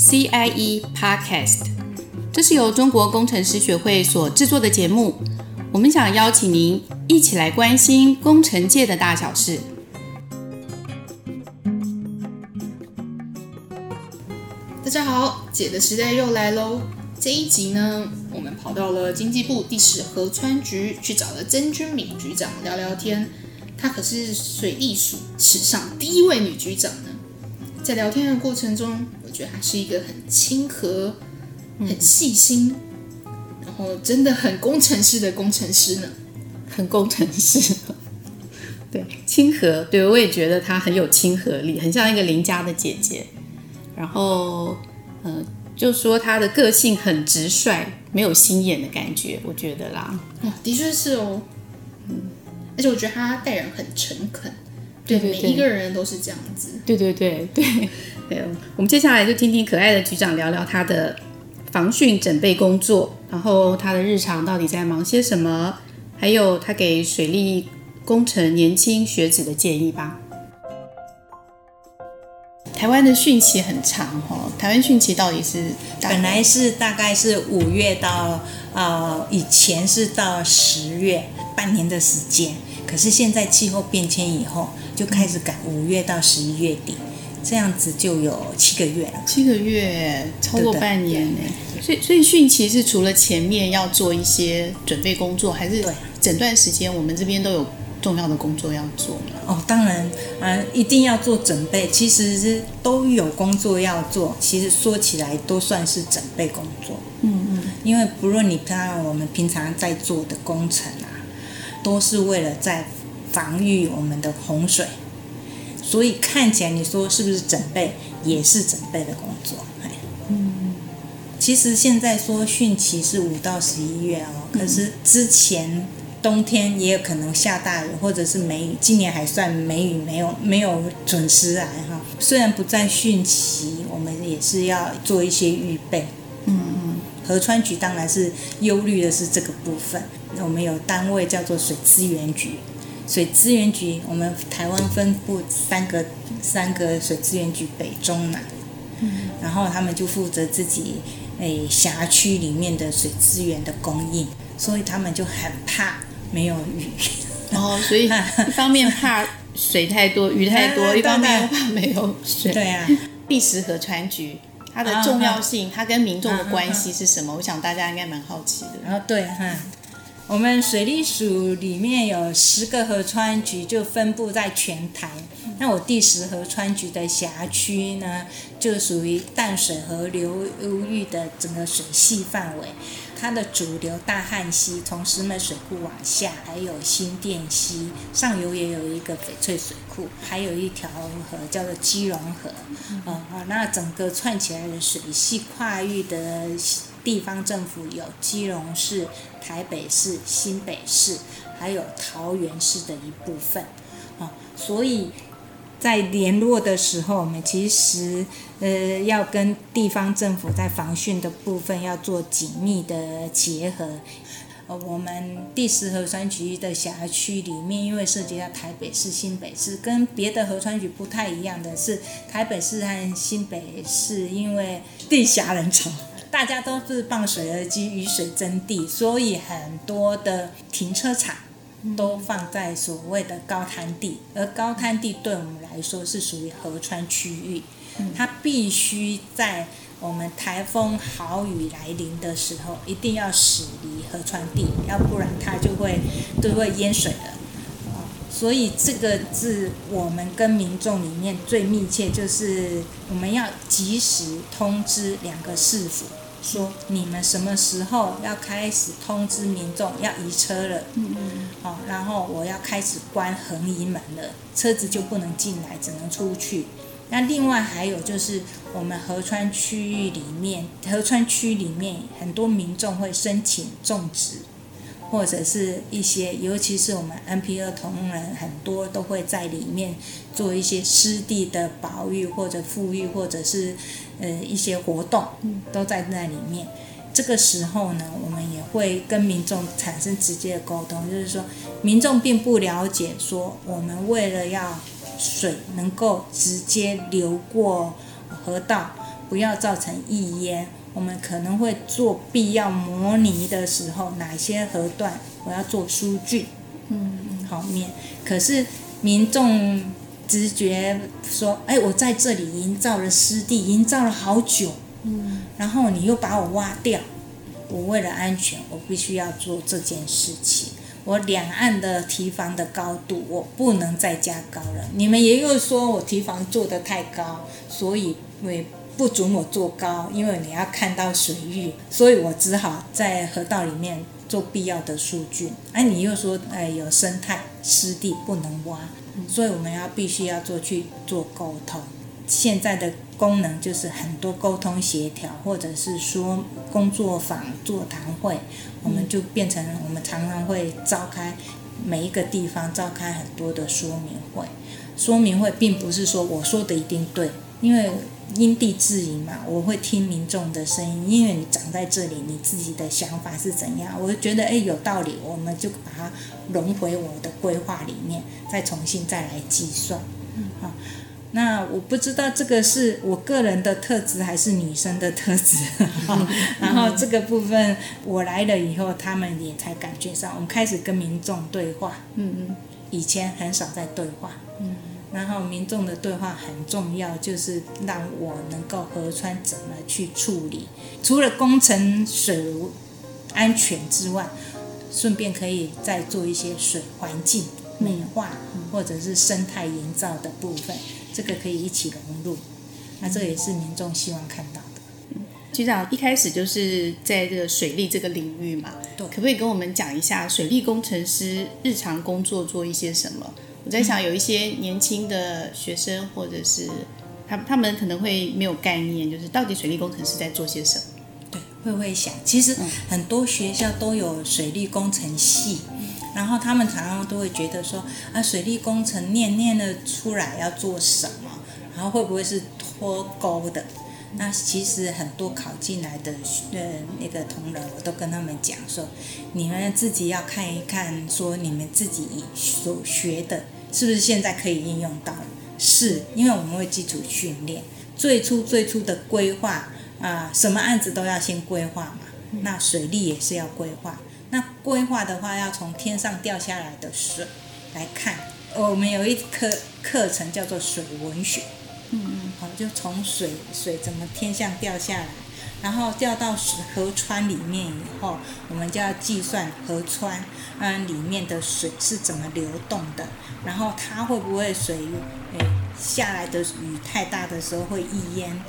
CIE Podcast，这是由中国工程师学会所制作的节目。我们想邀请您一起来关心工程界的大小事。大家好，姐的时代又来喽！这一集呢，我们跑到了经济部地质河川局去找了曾君敏局长聊聊天。她可是水利署史上第一位女局长呢。在聊天的过程中，觉得他是一个很亲和、很细心，然后真的很工程师的工程师呢。很工程师，对，亲和，对，我也觉得他很有亲和力，很像一个邻家的姐姐。然后，就说他的个性很直率，没有心眼的感觉，我觉得啦。哦，的确是哦。嗯，而且我觉得他待人很诚恳。对，对，对，每一个人都是这样子。对对对对 对，我们接下来就听听可爱的局长聊聊他的防汛准备工作，然后他的日常到底在忙些什么，还有他给水利工程年轻学子的建议吧。台湾的汛期很长哦，台湾汛期到底是本来是大概是五月到呃以前是到十月，半年的时间，可是现在气候变迁以后。就开始赶五月到十一月底，这样子就有七个月了。七个月，超过半年呢。所以，所以汛期是除了前面要做一些准备工作，还是整段时间我们这边都有重要的工作要做呢？哦，当然啊，一定要做准备。其实是都有工作要做，其实说起来都算是准备工作。嗯嗯，因为不论你看我们平常在做的工程啊，都是为了在。防御我们的洪水，所以看起来你说是不是准备，也是准备的工作。嗯，其实现在说汛期是五到十一月哦，可是之前冬天也有可能下大雨，或者是梅雨。今年还算梅雨没有没有准时来哈。虽然不在汛期，我们也是要做一些预备。河川局当然是忧虑的是这个部分。我们有单位叫做水资源局。水资源局，我们台湾分布三个三个水资源局，北中南，嗯，然后他们就负责自己诶辖区里面的水资源的供应，所以他们就很怕没有雨。哦，所以 一方面怕水太多、雨太多，一方面又怕没有水。对啊，礫石河川局它的重要性，它跟民众的关系是什么？我想大家应该蛮好奇的。然后对哈。我们水利署里面有十个河川局，就分布在全台。那我第十河川局的辖区呢，就属于淡水河流域的整个水系范围。它的主流大汉溪从石门水库往下，还有新店溪上游也有一个翡翠水库，还有一条河叫做基隆河。哦，那整个串起来的水系跨域的。地方政府有基隆市、台北市、新北市，还有桃园市的一部分，啊，所以在联络的时候，我们其实呃要跟地方政府在防汛的部分要做紧密的结合。呃，我们第十河川局的辖区里面，因为涉及到台北市、新北市，跟别的河川局不太一样的是，台北市和新北市因为地狭人稠。大家都是傍水而居，雨水争地，所以很多的停车场都放在所谓的高滩地，而高滩地对我们来说是属于河川区域，它必须在我们台风豪雨来临的时候，一定要驶离河川地，要不然它就会都会淹水了。所以这个是我们跟民众里面最密切，就是我们要及时通知两个市府。说你们什么时候要开始通知民众要移车了？嗯嗯。好，然后我要开始关横移门了，车子就不能进来，只能出去。那另外还有就是我们河川区域里面，河川区里面很多民众会申请种植，或者是一些，尤其是我们 NPO 同仁很多都会在里面做一些湿地的保育或者富裕，或者是。呃，一些活动都在那里面。这个时候呢，我们也会跟民众产生直接的沟通，就是说，民众并不了解，说我们为了要水能够直接流过河道，不要造成溢淹。我们可能会做必要模拟的时候，哪些河段我要做疏浚，嗯，好面。可是民众直觉说，哎，我在这里营造了湿地，营造了好久，嗯，然后你又把我挖掉，我为了安全，我必须要做这件事情。我两岸的堤防的高度，我不能再加高了。你们也有说我堤防做得太高，所以。不准我做高，因为你要看到水域，所以我只好在河道里面做必要的疏浚。哎，你又说，哎，有生态湿地不能挖，所以我们要必须要做去做沟通。现在的功能就是很多沟通协调，或者是说工作坊、座谈会，我们就变成我们常常会召开每一个地方召开很多的说明会。说明会并不是说我说的一定对，因为。因地制宜嘛，我会听民众的声音，因为你长在这里，你自己的想法是怎样，我就觉得哎有道理，我们就把它融回我的规划里面，再重新再来计算。嗯，好，那我不知道这个是我个人的特质还是女生的特质，嗯、然后这个部分我来了以后，他们也才感觉上，我们开始跟民众对话。嗯嗯，以前很少在对话。嗯。然后民众的对话很重要，就是让我能够合川怎么去处理，除了工程水安全之外，顺便可以再做一些水环境美化或者是生态营造的部分，这个可以一起融入。那这也是民众希望看到的。局长一开始就是在这个水利这个领域嘛，对，可不可以跟我们讲一下水利工程师日常工作做一些什么？我在想，有一些年轻的学生，或者是他他们可能会没有概念，就是到底水利工程师在做些什么？对，会不会想？其实很多学校都有水利工程系，然后他们常常都会觉得说啊，水利工程念念了出来要做什么，然后会不会是脱钩的？那其实很多考进来的呃那个同仁，我都跟他们讲说，你们自己要看一看，说你们自己所学的是不是现在可以应用到？是，因为我们会基础训练，最初最初的规划啊、什么案子都要先规划嘛。那水利也是要规划，那规划的话要从天上掉下来的水来看。我们有一课课程叫做水文学。嗯嗯，好，就从水水怎么天上掉下来，然后掉到河川里面以后，我们就要计算河川嗯里面的水是怎么流动的，然后它会不会水诶下来的雨太大的时候会溢淹。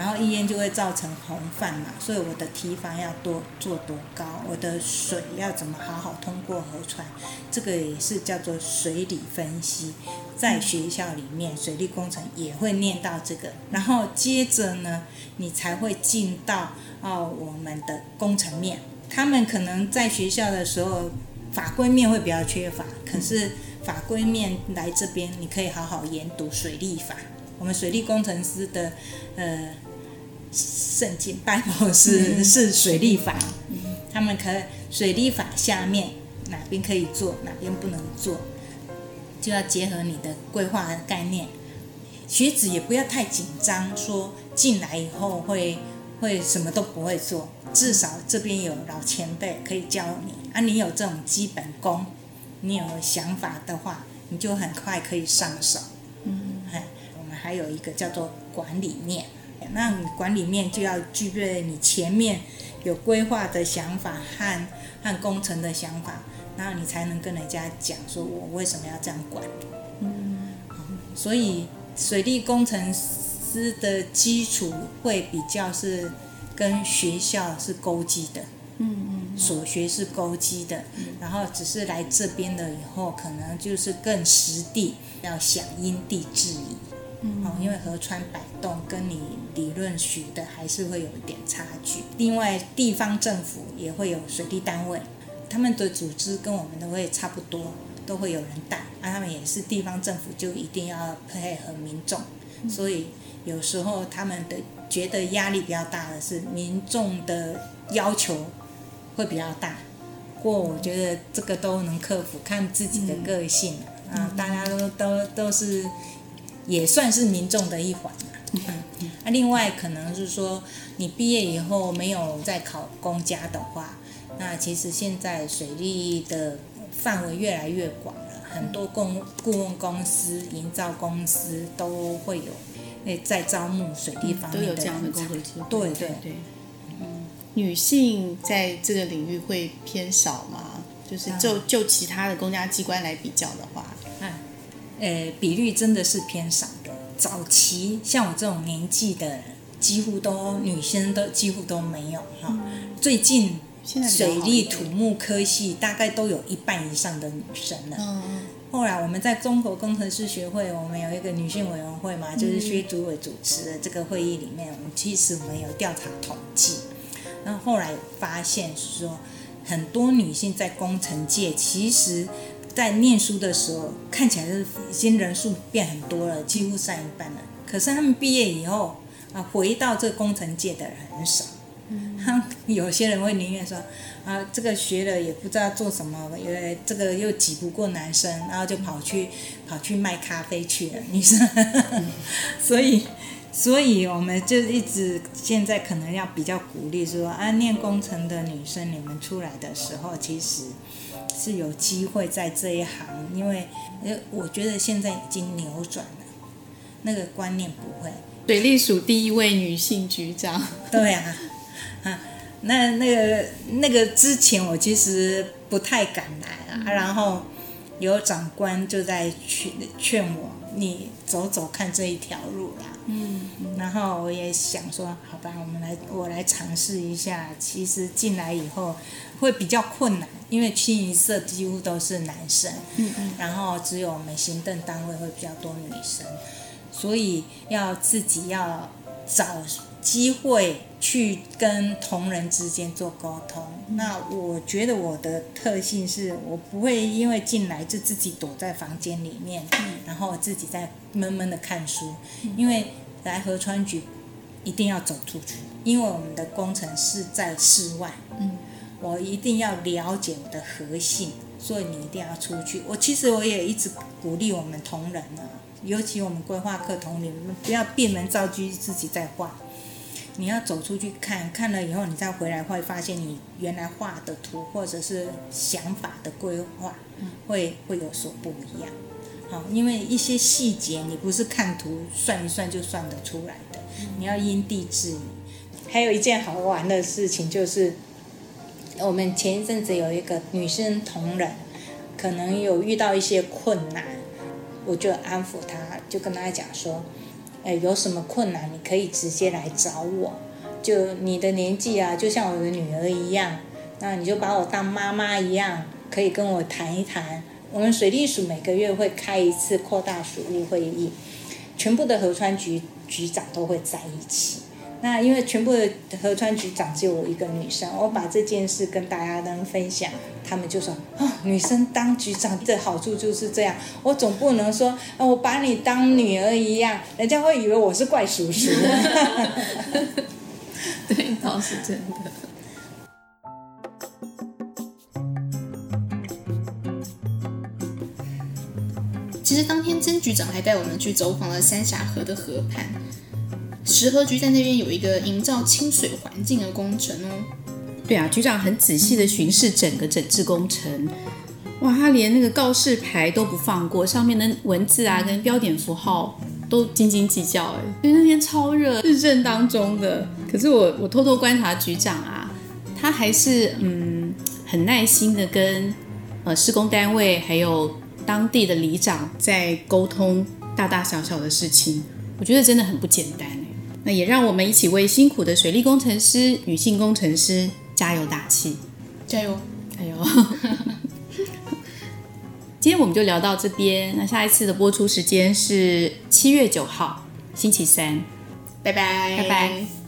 然后溢淹就会造成洪泛嘛，所以我的堤防要多做多高，我的水要怎么好好通过河川，这个也是叫做水理分析，在学校里面水利工程也会念到这个，然后接着呢，你才会进到哦我们的工程面，他们可能在学校的时候法规面会比较缺乏，可是法规面来这边你可以好好研读水利法，我们水利工程师的呃。圣经拜佛是是水利法，他们可水利法下面哪边可以做，哪边不能做，就要结合你的规划的概念。学子也不要太紧张，说进来以后会会什么都不会做，至少这边有老前辈可以教你啊。你有这种基本功，你有想法的话，你就很快可以上手。嗯，我们还有一个叫做管理面。那你管理面就要具备你前面有规划的想法和和工程的想法，然后你才能跟人家讲说，我为什么要这样管。嗯，所以水利工程师的基础会比较是跟学校是勾稽的，嗯嗯，所学是勾稽的，然后只是来这边了以后，可能就是更实地要想因地制宜。哦，因为河川摆动跟你理论学的还是会有一点差距。另外，地方政府也会有水利单位，他们的组织跟我们都会差不多，都会有人带。啊，他们也是地方政府，就一定要配合民众。所以有时候他们的觉得压力比较大的是民众的要求会比较大。不过我觉得这个都能克服，看自己的个性。啊，大家都都都是。也算是民众的一环。嗯，那、啊、另外可能是说，你毕业以后没有再考公家的话，那其实现在水利的范围越来越广了，很多公顾问公司、营造公司都会有，诶，在招募水利方面的、嗯、都有这样的工作机会。对对对，对，嗯，女性在这个领域会偏少吗？就是就就其他的公家机关来比较的话，嗯，诶，比率真的是偏少的。早期像我这种年纪的，几乎都女生都几乎都没有哈。最近水利土木科系大概都有一半以上的女生了。后来我们在中国工程师学会，我们有一个女性委员会嘛，就是薛主委主持的这个会议里面，我们其实我们有调查统计，然后后来发现说，很多女性在工程界其实。在念书的时候，看起来是已经人数变很多了，几乎上一半了。可是他们毕业以后啊，回到这工程界的人很少。嗯，有些人会宁愿说啊，这个学了也不知道做什么，因为这个又挤不过男生，然后就跑去跑去卖咖啡去了。女生，所以所以我们就一直现在可能要比较鼓励说啊，念工程的女生，你们出来的时候其实。是有机会在这一行，因为呃，我觉得现在已经扭转了，那个观念不会。水利署第一位女性局长，对啊，啊，那那个那个之前我其实不太敢来啊，然后有长官就在劝劝我，你走走看这一条路啦。嗯，然后我也想说，好吧，我们来，我来尝试一下。其实进来以后会比较困难，因为清一色几乎都是男生，嗯嗯，然后只有我们行政单位会比较多女生，所以要自己要找机会去跟同仁之间做沟通。那我觉得我的特性是我不会因为进来就自己躲在房间里面，然后自己在闷闷的看书，因为。来河川局，一定要走出去，因为我们的工程是在室外。嗯，我一定要了解我的核心，所以你一定要出去。我其实我也一直鼓励我们同仁啊，尤其我们规划课同仁，不要闭门造车自己在画，你要走出去看，看了以后你再回来会发现你原来画的图或者是想法的规划，会会有所不一样。好，因为一些细节你不是看图算一算就算得出来的，你要因地制宜。还有一件好玩的事情就是，我们前一阵子有一个女生同仁，可能有遇到一些困难，我就安抚她，就跟她讲说，哎，有什么困难你可以直接来找我，就你的年纪啊，就像我的女儿一样，那你就把我当妈妈一样，可以跟我谈一谈。我们水利署每个月会开一次扩大署务会议，全部的河川局局长都会在一起。那因为全部的河川局长只有我一个女生，我把这件事跟大家能分享，他们就说：啊，女生当局长的好处就是这样。我总不能说，啊，我把你当女儿一样，人家会以为我是怪叔叔。对，倒是真的。其实当天曾局长还带我们去走访了三峡河的河畔，石河局在那边有一个营造清水环境的工程哦。对啊，局长很仔细的巡视整个整治工程，哇，他连那个告示牌都不放过，上面的文字啊跟标点符号都斤斤计较哎。所以那天超热，日正当中的，可是我我偷偷观察局长啊，他还是嗯很耐心的跟呃施工单位还有。当地的里长在沟通大大小小的事情，我觉得真的很不简单。那也让我们一起为辛苦的水利工程师、女性工程师加油打气，加油，加油！今天我们就聊到这边，那下一次的播出时间是七月九号星期三，拜拜，拜拜。